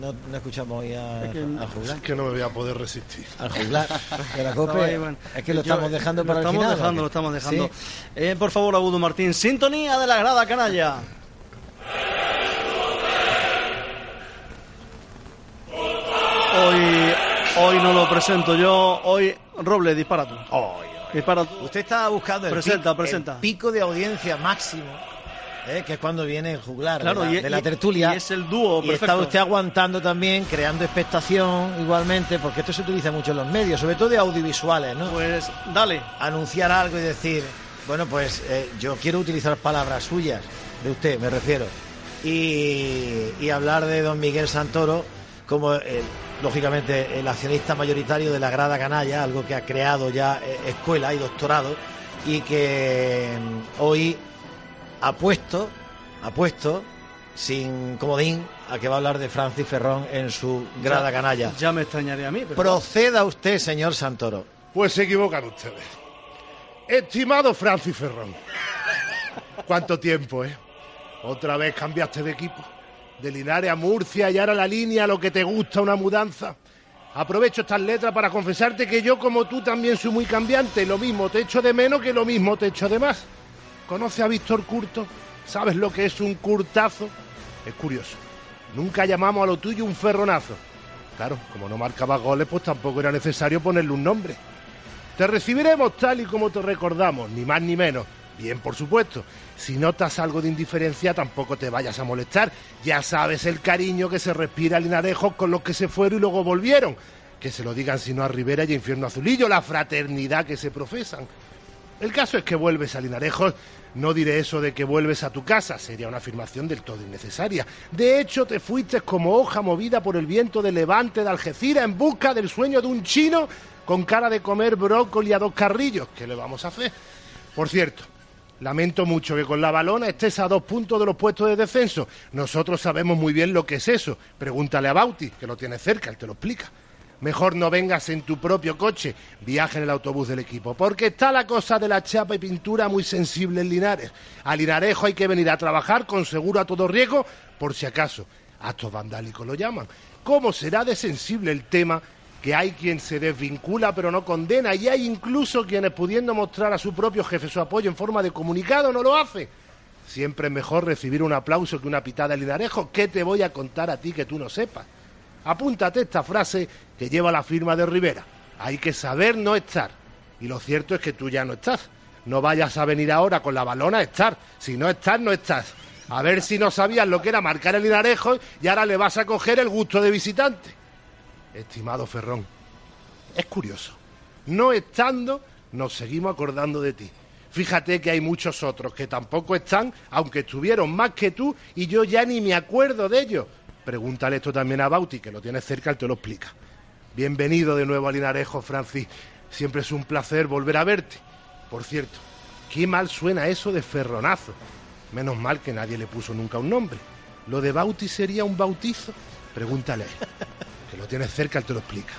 no, no escuchamos hoy a, Es que- al juglar. Es que no me voy a poder resistir. Al juglar de la Estaba COPE. ahí, bueno. Es que lo Yo- estamos dejando para lo el estamos final. ¿o dejando, lo estamos dejando. Sí. Eh, por favor, Agudo Martín, sintonía de la grada canalla. Hoy, hoy no lo presento yo. Hoy, Roble, dispara tú. Dispara tú. Usted estaba buscando el, Presenta, pic- presenta. el pico de audiencia máximo, ¿eh? que es cuando viene el juglar Claro, de la, y- de la y- tertulia. y es el dúo Y perfecto. está usted aguantando también, creando expectación igualmente, porque esto se utiliza mucho en los medios, sobre todo de audiovisuales, ¿no? Pues dale. Anunciar algo y decir, bueno, pues eh, yo quiero utilizar palabras suyas, de usted me refiero, y, y hablar de don Miguel Santoro como, el- lógicamente, el accionista mayoritario de la Grada Canalla, algo que ha creado ya eh, escuela y doctorado, y que mm, hoy ha puesto, ha puesto, sin comodín, a que va a hablar de Francis Ferrón en su Grada Ya- Canalla. Ya me extrañaría a mí. Pero Proceda usted, señor Santoro. Pues se equivocan ustedes. Estimado Francis Ferrón. ¿Cuánto tiempo, eh? Otra vez cambiaste de equipo. De Linares a Murcia y ahora la línea, lo que te gusta, una mudanza. Aprovecho estas letras para confesarte que yo, como tú, también soy muy cambiante. Lo mismo te echo de menos que lo mismo te echo de más. ¿Conoce a Víctor Curto? ¿Sabes lo que es un curtazo? Es curioso. Nunca llamamos a lo tuyo un ferronazo. Claro, como no marcaba goles, pues tampoco era necesario ponerle un nombre. Te recibiremos tal y como te recordamos, ni más ni menos. Bien, por supuesto. Si notas algo de indiferencia, tampoco te vayas a molestar. Ya sabes el cariño que se respira a Linarejos con los que se fueron y luego volvieron. Que se lo digan si no a Rivera y a Infierno Azulillo, la fraternidad que se profesan. El caso es que vuelves a Linarejos. No diré eso de que vuelves a tu casa, sería una afirmación del todo innecesaria. De hecho, te fuiste como hoja movida por el viento de levante de Algeciras en busca del sueño de un chino con cara de comer brócoli a dos carrillos. ¿Qué le vamos a hacer? Por cierto, lamento mucho que con la balona estés a dos puntos de los puestos de descenso. Nosotros sabemos muy bien lo que es eso. Pregúntale a Bauti, que lo tiene cerca, él te lo explica. Mejor no vengas en tu propio coche, viaja en el autobús del equipo, porque está la cosa de la chapa y pintura muy sensible en Linares. A Linarejo hay que venir a trabajar con seguro a todo riesgo, por si acaso. Actos vandálicos lo llaman. ¿Cómo será de sensible el tema que hay quien se desvincula pero no condena y hay incluso quienes pudiendo mostrar a su propio jefe su apoyo en forma de comunicado no lo hace? Siempre es mejor recibir un aplauso que una pitada de Linarejo. ¿Qué te voy a contar a ti que tú no sepas? Apúntate esta frase que lleva la firma de Rivera. Hay que saber no estar. Y lo cierto es que tú ya no estás. No vayas a venir ahora con la balona a estar. Si no estás, no estás. A ver si no sabías lo que era marcar el Linarejo y ahora le vas a coger el gusto de visitante. Estimado Ferrón, es curioso. No estando, nos seguimos acordando de ti. Fíjate que hay muchos otros que tampoco están, aunque estuvieron más que tú, y yo ya ni me acuerdo de ellos. Pregúntale esto también a Bauti, que lo tiene cerca, él te lo explica. Bienvenido de nuevo a Linarejo, Francis. Siempre es un placer volver a verte. Por cierto, qué mal suena eso de ferronazo. Menos mal que nadie le puso nunca un nombre. ¿Lo de Bauti sería un bautizo? Pregúntale que lo tienes cerca, él te lo explica.